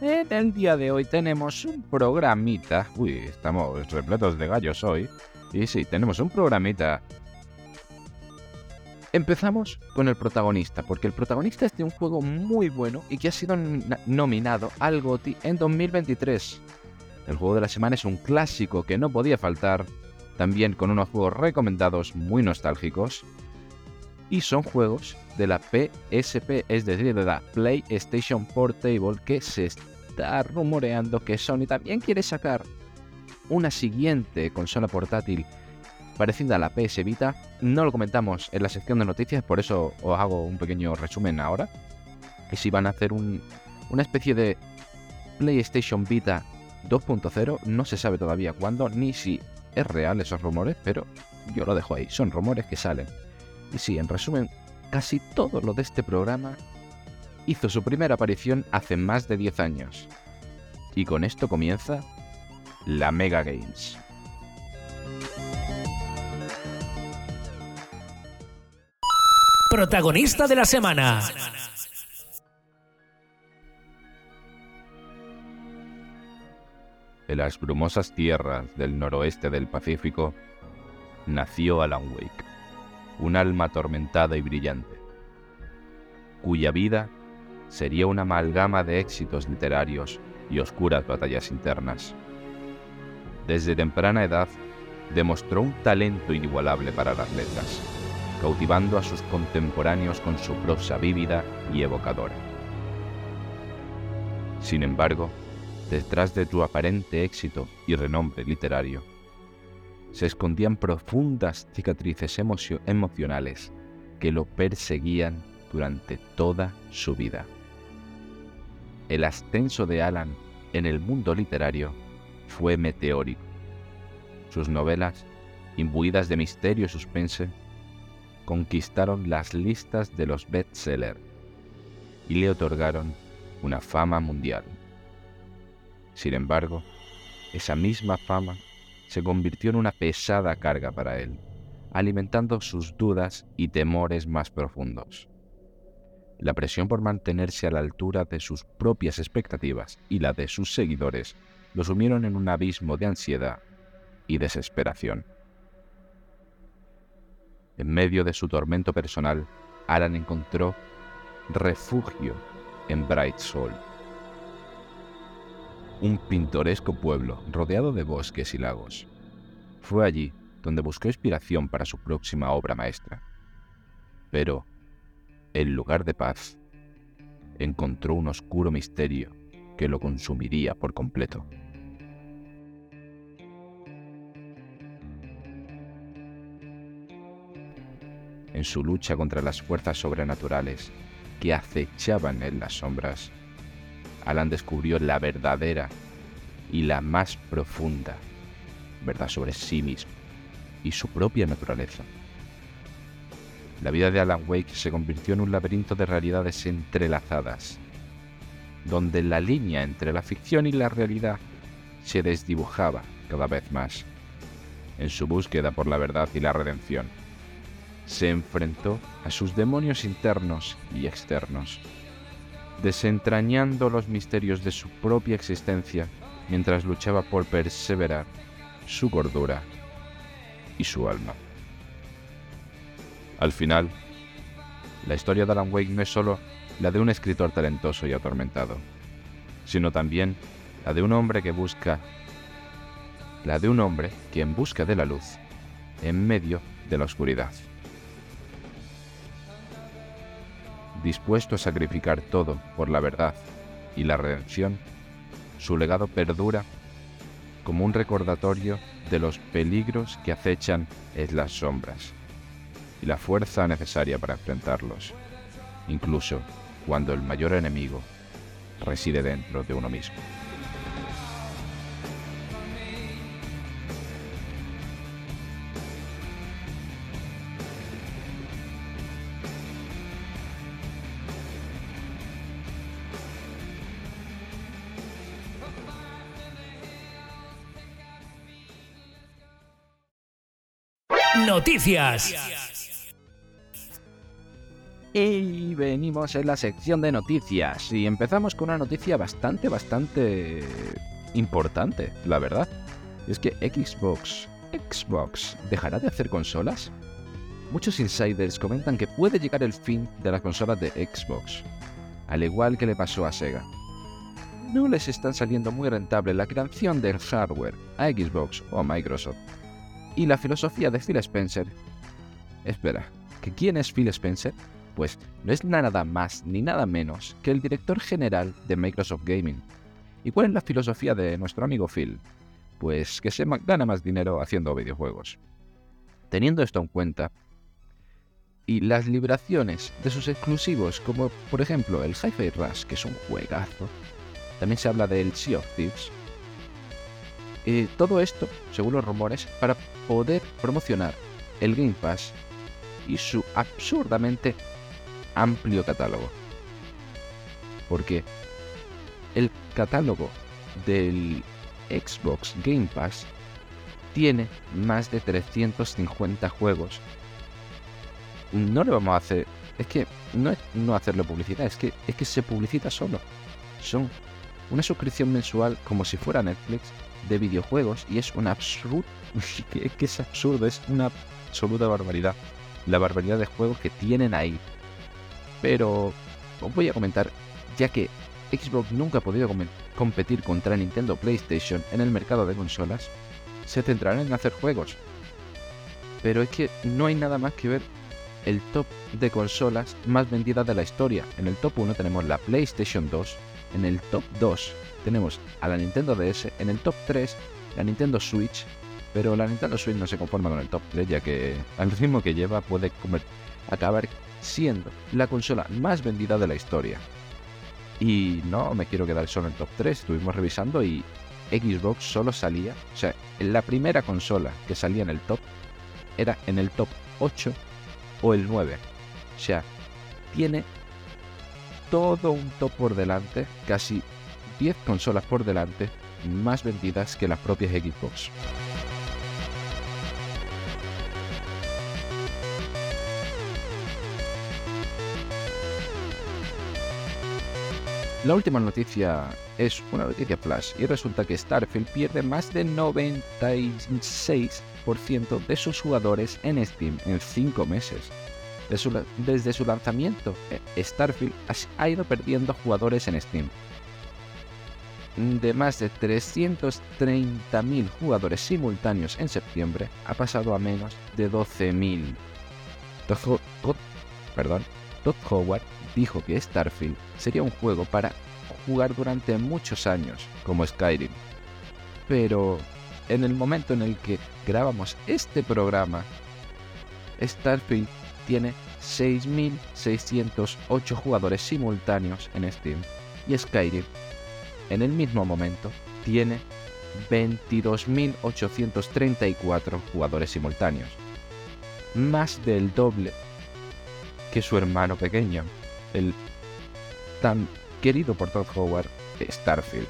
En el día de hoy tenemos un programita. Uy, estamos repletos de gallos hoy. Y sí, tenemos un programita. Empezamos con el protagonista, porque el protagonista es de un juego muy bueno y que ha sido nominado al GOTY en 2023. El juego de la semana es un clásico que no podía faltar, también con unos juegos recomendados muy nostálgicos. Y son juegos de la PSP, es decir, de la PlayStation Portable, que se está rumoreando que Sony también quiere sacar una siguiente consola portátil parecida a la PS Vita. No lo comentamos en la sección de noticias, por eso os hago un pequeño resumen ahora. Que si van a hacer una especie de PlayStation Vita 2.0, no se sabe todavía cuándo ni si es real esos rumores, pero yo lo dejo ahí, son rumores que salen. Y sí, en resumen, casi todo lo de este programa hizo su primera aparición hace más de 10 años. Y con esto comienza la Mega Games. Protagonista de la semana. En las brumosas tierras del noroeste del Pacífico nació Alan Wake, un alma atormentada y brillante, cuya vida sería una amalgama de éxitos literarios y oscuras batallas internas. Desde temprana edad demostró un talento inigualable para las letras, cautivando a sus contemporáneos con su prosa vívida y evocadora. Sin embargo, detrás de su aparente éxito y renombre literario, se escondían profundas cicatrices emocionales que lo perseguían durante toda su vida. El ascenso de Alan en el mundo literario fue meteórico. Sus novelas, imbuidas de misterio y suspense, conquistaron las listas de los bestsellers y le otorgaron una fama mundial. Sin embargo, esa misma fama se convirtió en una pesada carga para él, alimentando sus dudas y temores más profundos. La presión por mantenerse a la altura de sus propias expectativas y la de sus seguidores lo sumieron en un abismo de ansiedad y desesperación. En medio de su tormento personal, Alan encontró refugio en Bright Soul, un pintoresco pueblo rodeado de bosques y lagos. Fue allí donde buscó inspiración para su próxima obra maestra. Pero, en lugar de paz, encontró un oscuro misterio que lo consumiría por completo. En su lucha contra las fuerzas sobrenaturales que acechaban en las sombras, Alan descubrió la verdadera y la más profunda verdad sobre sí mismo y su propia naturaleza. La vida de Alan Wake se convirtió en un laberinto de realidades entrelazadas, donde la línea entre la ficción y la realidad se desdibujaba cada vez más. En su búsqueda por la verdad y la redención, se enfrentó a sus demonios internos y externos, desentrañando los misterios de su propia existencia mientras luchaba por perseverar su gordura y su alma. Al final, la historia de Alan Wake no es solo la de un escritor talentoso y atormentado, sino también la de un hombre que busca, la de un hombre que en busca de la luz en medio de la oscuridad. Dispuesto a sacrificar todo por la verdad y la redención, su legado perdura como un recordatorio de los peligros que acechan en las sombras y la fuerza necesaria para enfrentarlos, incluso cuando el mayor enemigo reside dentro de uno mismo. Noticias. Y venimos en la sección de noticias y empezamos con una noticia bastante, bastante importante, la verdad. Es que Xbox, Xbox, ¿dejará de hacer consolas? Muchos insiders comentan que puede llegar el fin de las consolas de Xbox, al igual que le pasó a Sega. No les están saliendo muy rentable la creación del hardware a Xbox o a Microsoft. Y la filosofía de Phil Spencer... Espera, ¿que quién es Phil Spencer? Pues no es nada más ni nada menos que el director general de Microsoft Gaming. ¿Y cuál es la filosofía de nuestro amigo Phil? Pues que se gana más dinero haciendo videojuegos. Teniendo esto en cuenta, y las liberaciones de sus exclusivos, como por ejemplo el Hi-Fi Rush, que es un juegazo, también se habla del Sea of Thieves. Eh, todo esto, según los rumores, para poder promocionar el Game Pass y su absurdamente amplio catálogo. Porque el catálogo del Xbox Game Pass tiene más de 350 juegos. No le vamos a hacer. Es que no es no hacerle publicidad, es que, es que se publicita solo. Son una suscripción mensual como si fuera Netflix de videojuegos y es un absurdo. Que es absurdo, es una absoluta barbaridad. La barbaridad de juegos que tienen ahí. Pero os voy a comentar, ya que Xbox nunca ha podido competir contra Nintendo PlayStation en el mercado de consolas, se centrarán en hacer juegos. Pero es que no hay nada más que ver el top de consolas más vendidas de la historia. En el top 1 tenemos la PlayStation 2, en el top 2 tenemos a la Nintendo DS, en el top 3 la Nintendo Switch, pero la Nintendo Switch no se conforma con el top 3 ya que al ritmo que lleva puede acabar siendo la consola más vendida de la historia. Y no me quiero quedar solo en top 3, estuvimos revisando y Xbox solo salía, o sea, la primera consola que salía en el top era en el top 8 o el 9. O sea, tiene todo un top por delante, casi 10 consolas por delante, más vendidas que las propias Xbox. La última noticia es una noticia flash y resulta que Starfield pierde más del 96% de sus jugadores en Steam en 5 meses. Desde su lanzamiento, eh, Starfield ha ido perdiendo jugadores en Steam. De más de 330.000 jugadores simultáneos en septiembre, ha pasado a menos de 12.000. Perdón, Todd Howard dijo que Starfield sería un juego para jugar durante muchos años, como Skyrim. Pero en el momento en el que grabamos este programa, Starfield tiene 6.608 jugadores simultáneos en Steam y Skyrim en el mismo momento tiene 22.834 jugadores simultáneos, más del doble que su hermano pequeño, el tan querido por Todd Howard, Starfield.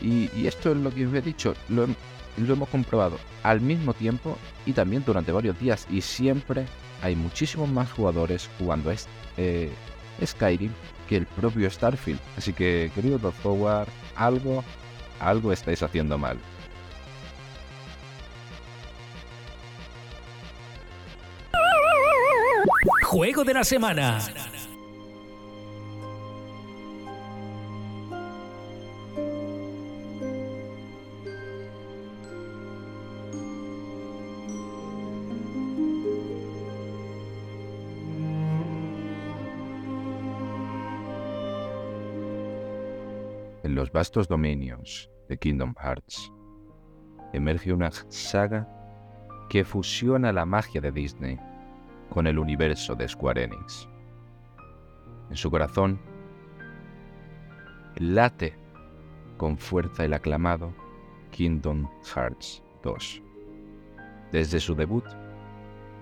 Y, esto es lo que os he dicho, hemos comprobado al mismo tiempo y también durante varios días y siempre hay muchísimos más jugadores jugando este, Skyrim que el propio Starfield. Así que, querido Todd Howard, algo, algo estáis haciendo mal. Juego de la semana. Vastos dominios de Kingdom Hearts emerge una saga que fusiona la magia de Disney con el universo de Square Enix. En su corazón late con fuerza el aclamado Kingdom Hearts 2. Desde su debut,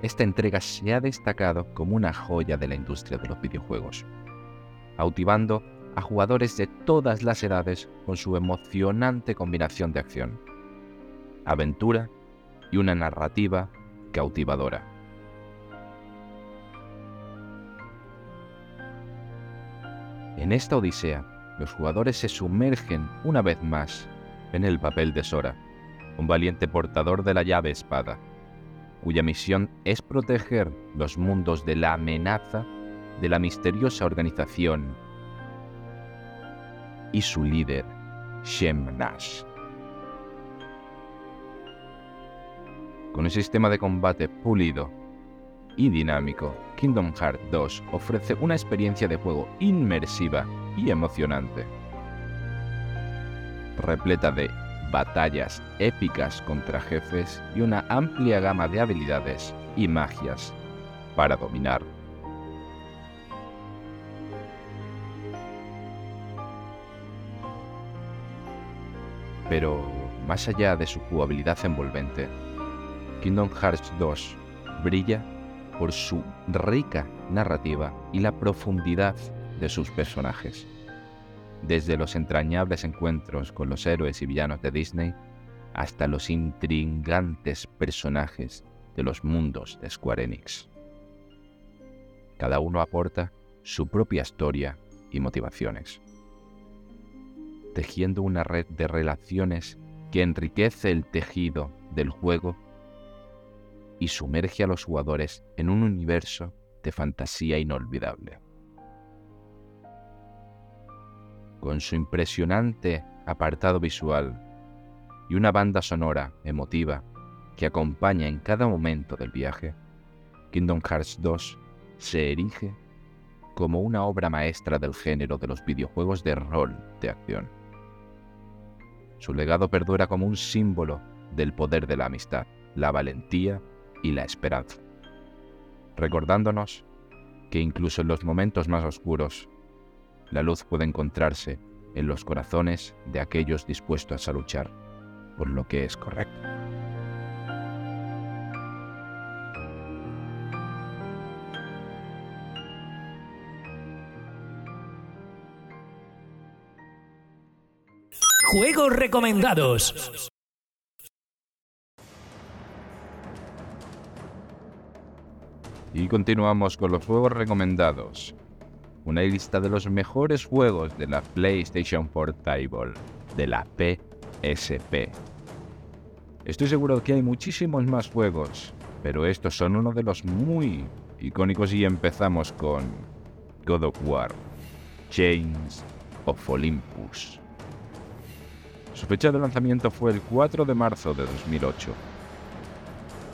esta entrega se ha destacado como una joya de la industria de los videojuegos, cautivando a jugadores de todas las edades con su emocionante combinación de acción, aventura y una narrativa cautivadora. En esta odisea, los jugadores se sumergen una vez más en el papel de Sora, un valiente portador de la llave espada, cuya misión es proteger los mundos de la amenaza de la misteriosa organización y su líder, Shem Nash. Con un sistema de combate pulido y dinámico, Kingdom Hearts 2 ofrece una experiencia de juego inmersiva y emocionante, repleta de batallas épicas contra jefes y una amplia gama de habilidades y magias para dominar Pero más allá de su jugabilidad envolvente, Kingdom Hearts 2 brilla por su rica narrativa y la profundidad de sus personajes. Desde los entrañables encuentros con los héroes y villanos de Disney hasta los intrigantes personajes de los mundos de Square Enix. Cada uno aporta su propia historia y motivaciones tejiendo una red de relaciones que enriquece el tejido del juego y sumerge a los jugadores en un universo de fantasía inolvidable. Con su impresionante apartado visual y una banda sonora emotiva que acompaña en cada momento del viaje, Kingdom Hearts 2 se erige como una obra maestra del género de los videojuegos de rol de acción. Su legado perdura como un símbolo del poder de la amistad, la valentía y la esperanza, recordándonos que incluso en los momentos más oscuros, la luz puede encontrarse en los corazones de aquellos dispuestos a luchar por lo que es correcto. Juegos recomendados. Y continuamos con los juegos recomendados. Una lista de los mejores juegos de la PlayStation Portable, de la PSP. Estoy seguro que hay muchísimos más juegos, pero estos son uno de los muy icónicos y empezamos con God of War, Chains of Olympus. Su fecha de lanzamiento fue el 4 de marzo de 2008.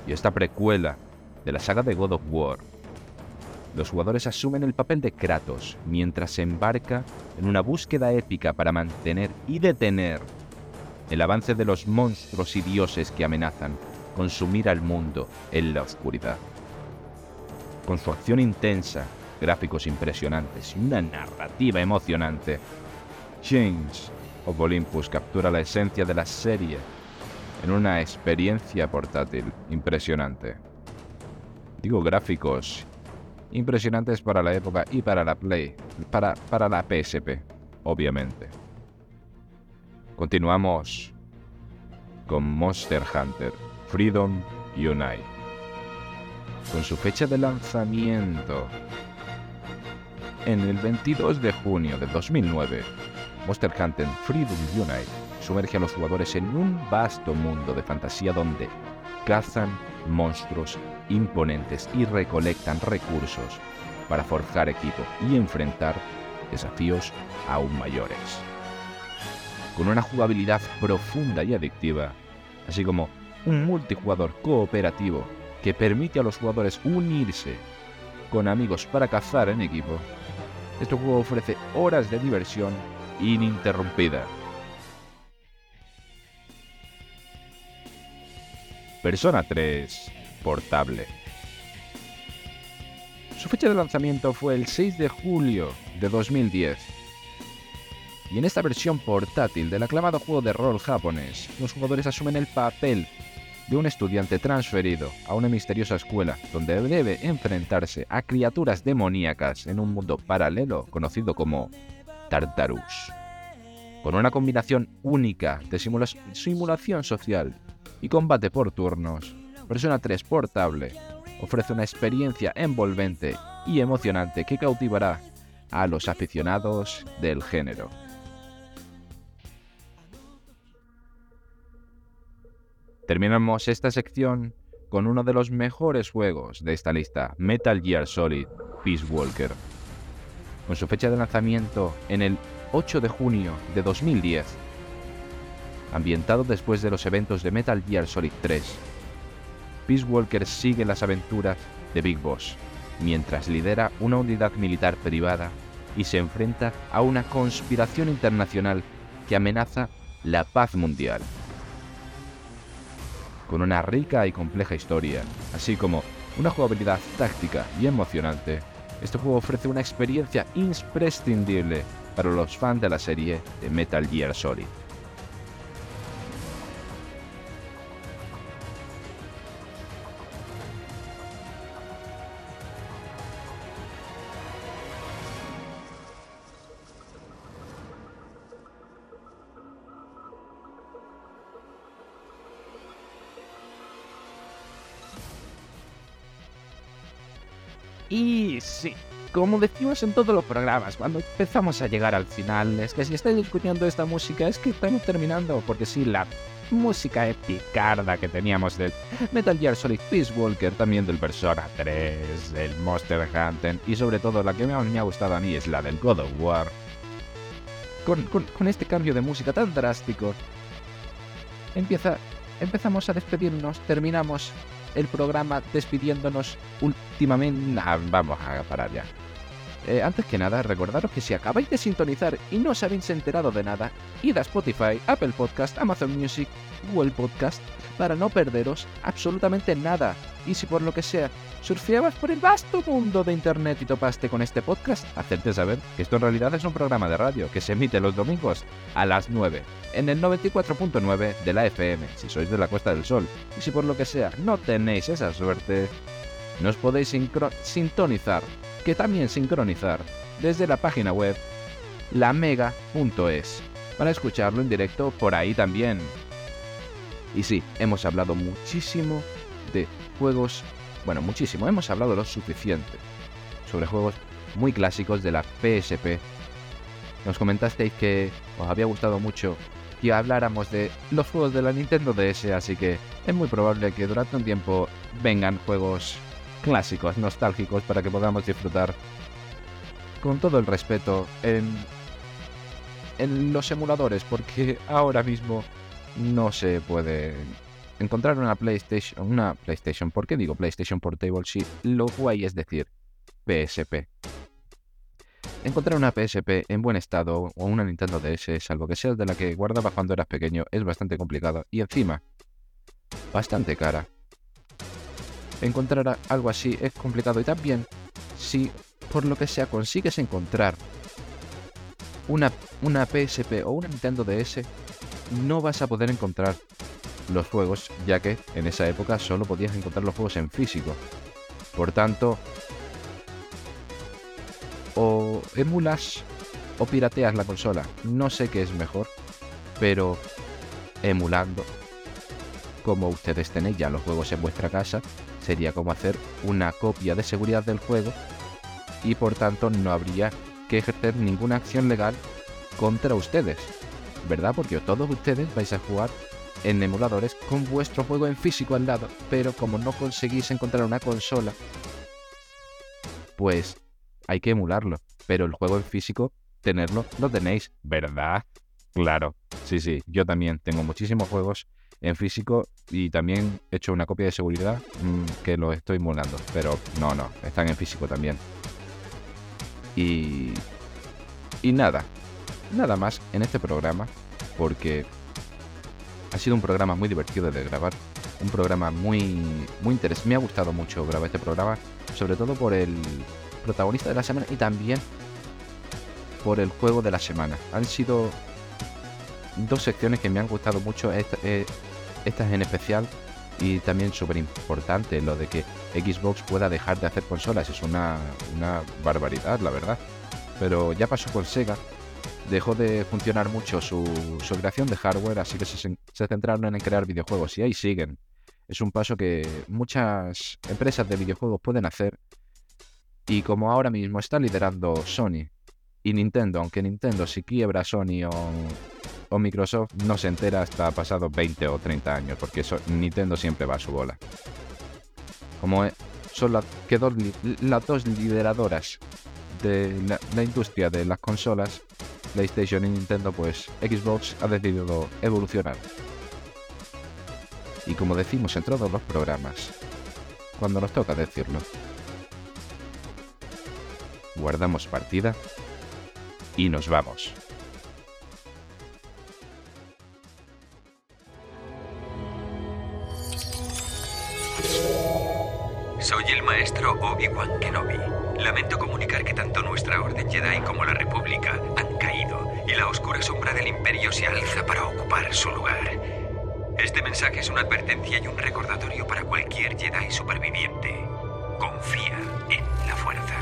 Y esta precuela de la saga de God of War, los jugadores asumen el papel de Kratos mientras se embarca en una búsqueda épica para mantener y detener el avance de los monstruos y dioses que amenazan consumir al mundo en la oscuridad. Con su acción intensa, gráficos impresionantes y una narrativa emocionante, James of Olympus captura la esencia de la serie en una experiencia portátil impresionante. Digo gráficos impresionantes para la época y para la Play, para, para la PSP, obviamente. Continuamos con Monster Hunter Freedom Unite. Con su fecha de lanzamiento en el 22 de junio de 2009, Monster Hunter Freedom Unite sumerge a los jugadores en un vasto mundo de fantasía donde cazan monstruos imponentes y recolectan recursos para forjar equipo y enfrentar desafíos aún mayores. Con una jugabilidad profunda y adictiva, así como un multijugador cooperativo que permite a los jugadores unirse con amigos para cazar en equipo, este juego ofrece horas de diversión ininterrumpida. Persona 3 Portable. Su fecha de lanzamiento fue el 6 de julio de 2010. Y en esta versión portátil del aclamado juego de rol japonés, los jugadores asumen el papel de un estudiante transferido a una misteriosa escuela donde debe enfrentarse a criaturas demoníacas en un mundo paralelo conocido como Tartarus. Con una combinación única de simulación social y combate por turnos, Persona 3 Portable ofrece una experiencia envolvente y emocionante que cautivará a los aficionados del género. Terminamos esta sección con uno de los mejores juegos de esta lista, Metal Gear Solid Peace Walker. Con su fecha de lanzamiento en el 8 de junio de 2010, ambientado después de los eventos de Metal Gear Solid 3, Peace Walker sigue las aventuras de Big Boss, mientras lidera una unidad militar privada y se enfrenta a una conspiración internacional que amenaza la paz mundial. Con una rica y compleja historia, así como una jugabilidad táctica y emocionante, este juego ofrece una experiencia imprescindible para los fans de la serie de Metal Gear Solid. Como decimos en todos los programas, cuando empezamos a llegar al final, es que si estáis escuchando esta música es que estamos terminando, porque sí, la música epicarda que teníamos del Metal Gear Solid Peace Walker, también del Persona 3, del Monster Hunter y sobre todo la que me ha gustado a mí es la del God of War. Con, con este cambio de música tan drástico, empieza, empezamos a despedirnos, terminamos el programa despidiéndonos últimamente. vamos a parar ya. Eh, antes que nada, recordaros que si acabáis de sintonizar y no os habéis enterado de nada, id a Spotify, Apple Podcast, Amazon Music, Google Podcast, para no perderos absolutamente nada. Y si por lo que sea surfeabas por el vasto mundo de Internet y topaste con este podcast, hacerte saber que esto en realidad es un programa de radio que se emite los domingos a las 9 en el 94.9 de la FM, si sois de la Costa del Sol. Y si por lo que sea no tenéis esa suerte, nos podéis sintonizar, que también sincronizar, desde la página web lamega.es, para escucharlo en directo por ahí también. Y sí, hemos hablado muchísimo de juegos, bueno, muchísimo, hemos hablado lo suficiente sobre juegos muy clásicos de la PSP. Nos comentasteis que os había gustado mucho que habláramos de los juegos de la Nintendo DS, así que es muy probable que durante un tiempo vengan juegos clásicos, nostálgicos, para que podamos disfrutar con todo el respeto en, en los emuladores, porque ahora mismo no se puede encontrar una PlayStation, una PlayStation, ¿por qué digo PlayStation Portable? Si lo guay es decir PSP. Encontrar una PSP en buen estado o una Nintendo DS, salvo que seas de la que guardabas cuando eras pequeño, es bastante complicado y encima bastante cara. Encontrar algo así es complicado y también si por lo que sea consigues encontrar una, una PSP o una Nintendo DS, no vas a poder encontrar los juegos, ya que en esa época solo podías encontrar los juegos en físico. Por tanto, o emulas o pirateas la consola. No sé qué es mejor, pero emulando, como ustedes tenéis ya los juegos en vuestra casa, sería como hacer una copia de seguridad del juego y por tanto no habría que ejercer ninguna acción legal contra ustedes, ¿verdad? Porque todos ustedes vais a jugar en emuladores con vuestro juego en físico al lado, pero como no conseguís encontrar una consola, pues hay que emularlo. Pero el juego en físico, tenerlo, lo tenéis, ¿verdad? Claro, sí, sí, yo también tengo muchísimos juegos en físico y también he hecho una copia de seguridad mm, que lo estoy emulando, pero no, no, están en físico también. Y... Y nada, nada más en este programa, porque ha sido un programa muy divertido de grabar, un programa muy, muy interesante. Me ha gustado mucho grabar este programa, sobre todo por el protagonista de la semana y también por el juego de la semana. Han sido dos secciones que me han gustado mucho, esta, eh, estas en especial, y también súper importante lo de que Xbox pueda dejar de hacer consolas. Es una, una barbaridad, la verdad. Pero ya pasó con Sega. Dejó de funcionar mucho su, su creación de hardware, así que se, se centraron en crear videojuegos y ahí siguen. Es un paso que muchas empresas de videojuegos pueden hacer. Y como ahora mismo está liderando Sony y Nintendo, aunque Nintendo si quiebra Sony o, o Microsoft no se entera hasta pasados 20 o 30 años, porque Nintendo siempre va a su bola. Como son las, que las dos lideradoras de la, industria de las consolas, PlayStation y Nintendo, pues Xbox ha decidido evolucionar. Y como decimos en todos los programas, cuando nos toca decirlo, guardamos partida y nos vamos. Soy el maestro Obi-Wan Kenobi. Lamento comunicar que tanto nuestra Orden Jedi como la República han caído y la oscura sombra del Imperio se alza para ocupar su lugar. Este mensaje es una advertencia y un recordatorio para cualquier Jedi superviviente. Confía en la fuerza.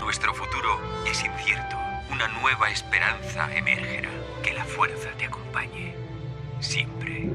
Nuestro futuro es incierto. Una nueva esperanza emergerá. Que la fuerza te acompañe. Siempre.